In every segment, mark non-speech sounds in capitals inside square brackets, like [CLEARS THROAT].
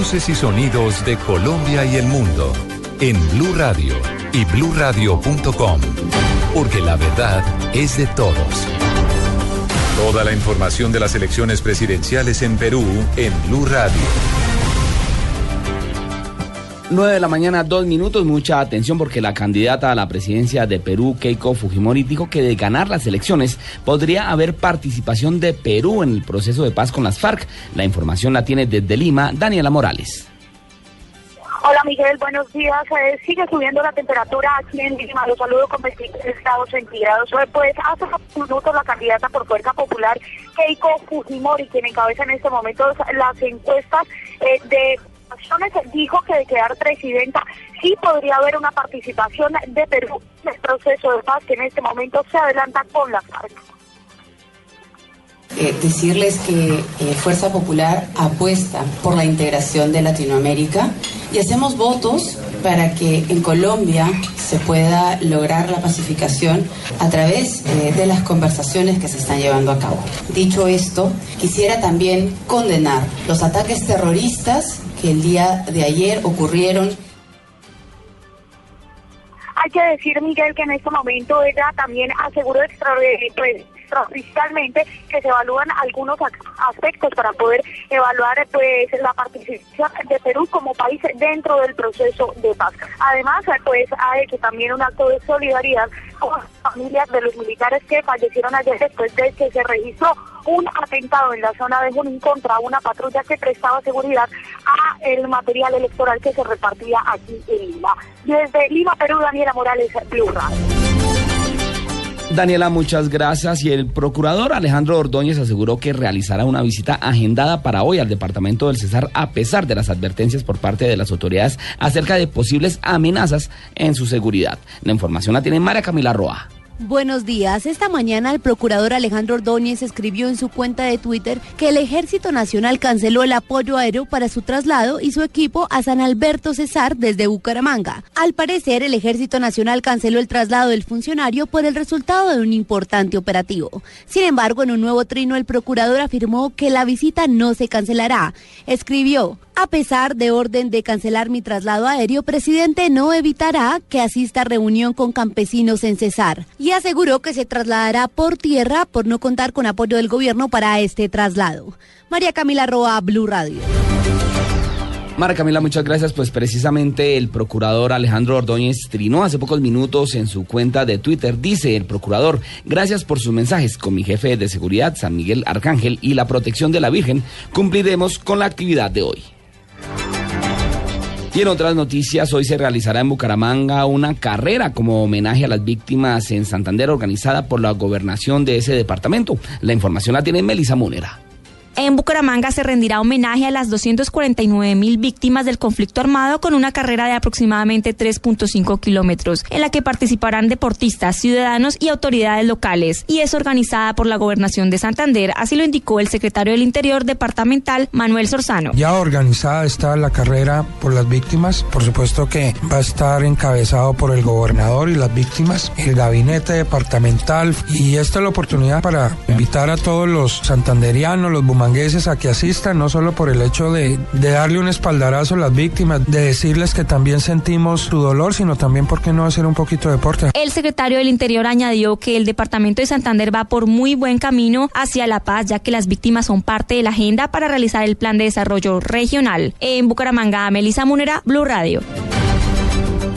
Voces y sonidos de Colombia y el mundo en Blue Radio y bluradio.com, porque la verdad es de todos. Toda la información de las elecciones presidenciales en Perú en Blue Radio. 9 de la mañana, dos minutos. Mucha atención porque la candidata a la presidencia de Perú, Keiko Fujimori, dijo que de ganar las elecciones podría haber participación de Perú en el proceso de paz con las FARC. La información la tiene desde Lima Daniela Morales. Hola Miguel, buenos días. Eh, sigue subiendo la temperatura aquí en Lima. Los saludo con 23 grados centígrados. Eh, pues hace unos minutos la candidata por Fuerza Popular, Keiko Fujimori, quien encabeza en este momento las encuestas eh, de dijo que de quedar presidenta sí podría haber una participación de Perú en el proceso de paz que en este momento se adelanta con la FARC. Eh, decirles que eh, Fuerza Popular apuesta por la integración de Latinoamérica y hacemos votos para que en Colombia se pueda lograr la pacificación a través eh, de las conversaciones que se están llevando a cabo. Dicho esto, quisiera también condenar los ataques terroristas que el día de ayer ocurrieron. Hay que decir, Miguel, que en este momento ella también aseguró extraordinariamente extraoficialmente que se evalúan algunos aspectos para poder evaluar pues la participación de Perú como país dentro del proceso de paz. Además, pues ha hecho también un acto de solidaridad con las familias de los militares que fallecieron ayer después de que se registró un atentado en la zona de Junín contra una patrulla que prestaba seguridad a el material electoral que se repartía aquí en Lima. Desde Lima, Perú, Daniela Morales, Blue Daniela, muchas gracias. Y el procurador Alejandro Ordóñez aseguró que realizará una visita agendada para hoy al departamento del Cesar a pesar de las advertencias por parte de las autoridades acerca de posibles amenazas en su seguridad. La información la tiene María Camila Roa. Buenos días. Esta mañana el procurador Alejandro Ordóñez escribió en su cuenta de Twitter que el Ejército Nacional canceló el apoyo aéreo para su traslado y su equipo a San Alberto Cesar desde Bucaramanga. Al parecer, el Ejército Nacional canceló el traslado del funcionario por el resultado de un importante operativo. Sin embargo, en un nuevo trino, el procurador afirmó que la visita no se cancelará. Escribió, a pesar de orden de cancelar mi traslado aéreo, presidente no evitará que asista a reunión con campesinos en Cesar y aseguró que se trasladará por tierra por no contar con apoyo del gobierno para este traslado. María Camila Roa, Blue Radio. María Camila, muchas gracias. Pues precisamente el procurador Alejandro Ordóñez trinó hace pocos minutos en su cuenta de Twitter. Dice el procurador, gracias por sus mensajes. Con mi jefe de seguridad, San Miguel Arcángel, y la protección de la Virgen, cumpliremos con la actividad de hoy. Y en otras noticias, hoy se realizará en Bucaramanga una carrera como homenaje a las víctimas en Santander organizada por la gobernación de ese departamento. La información la tiene Melisa Munera. En Bucaramanga se rendirá homenaje a las 249 mil víctimas del conflicto armado con una carrera de aproximadamente 3.5 kilómetros, en la que participarán deportistas, ciudadanos y autoridades locales, y es organizada por la Gobernación de Santander, así lo indicó el secretario del Interior departamental, Manuel Sorzano. Ya organizada está la carrera por las víctimas, por supuesto que va a estar encabezado por el gobernador y las víctimas, el gabinete departamental, y esta es la oportunidad para invitar a todos los santanderianos, los mangueses a que asistan, no solo por el hecho de, de, darle un espaldarazo a las víctimas, de decirles que también sentimos su dolor, sino también, ¿por qué no hacer un poquito de deporte? El secretario del Interior añadió que el departamento de Santander va por muy buen camino hacia la paz, ya que las víctimas son parte de la agenda para realizar el plan de desarrollo regional. En Bucaramanga, Melisa Munera, Blue Radio.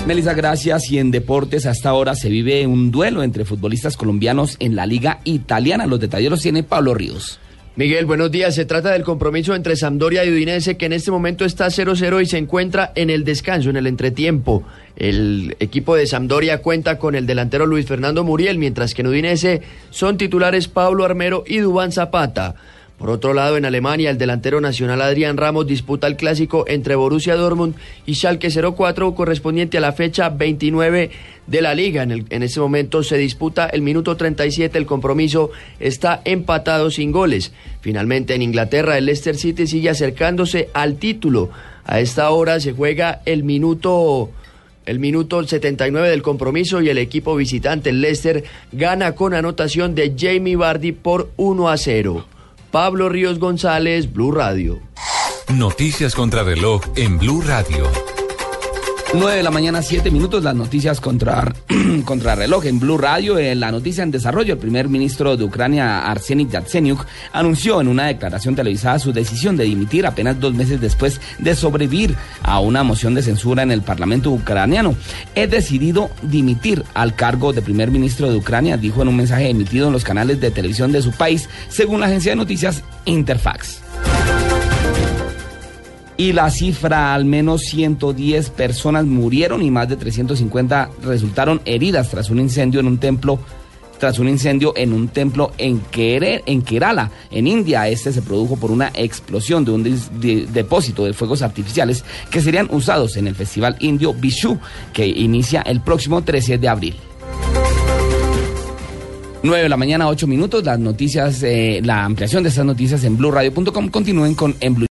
Melissa, gracias. Y en deportes, hasta ahora se vive un duelo entre futbolistas colombianos en la Liga Italiana. Los detalles los tiene Pablo Ríos. Miguel, buenos días. Se trata del compromiso entre Sampdoria y Udinese que en este momento está 0-0 y se encuentra en el descanso, en el entretiempo. El equipo de Sampdoria cuenta con el delantero Luis Fernando Muriel, mientras que en Udinese son titulares Pablo Armero y Dubán Zapata. Por otro lado, en Alemania, el delantero nacional Adrián Ramos disputa el clásico entre Borussia Dortmund y Schalke 04 correspondiente a la fecha 29 de la liga. En, en este momento se disputa el minuto 37, el compromiso está empatado sin goles. Finalmente, en Inglaterra, el Leicester City sigue acercándose al título. A esta hora se juega el minuto el minuto 79 del compromiso y el equipo visitante, el Leicester, gana con anotación de Jamie Vardy por 1 a 0. Pablo Ríos González, Blue Radio. Noticias contra reloj en Blue Radio. 9 de la mañana, 7 minutos, las noticias contra, [CLEARS THROAT] contra reloj en Blue Radio. En la noticia en desarrollo, el primer ministro de Ucrania, Arseniy Yatsenyuk, anunció en una declaración televisada su decisión de dimitir apenas dos meses después de sobrevivir a una moción de censura en el Parlamento ucraniano. He decidido dimitir al cargo de primer ministro de Ucrania, dijo en un mensaje emitido en los canales de televisión de su país, según la agencia de noticias Interfax. Y la cifra, al menos 110 personas murieron y más de 350 resultaron heridas tras un incendio en un templo tras un incendio en un templo en, en Kerala, en India. Este se produjo por una explosión de un depósito de fuegos artificiales que serían usados en el festival indio Vishu, que inicia el próximo 13 de abril. 9 de la mañana, 8 minutos. Las noticias, eh, la ampliación de estas noticias en blueradio.com continúen con en Blue.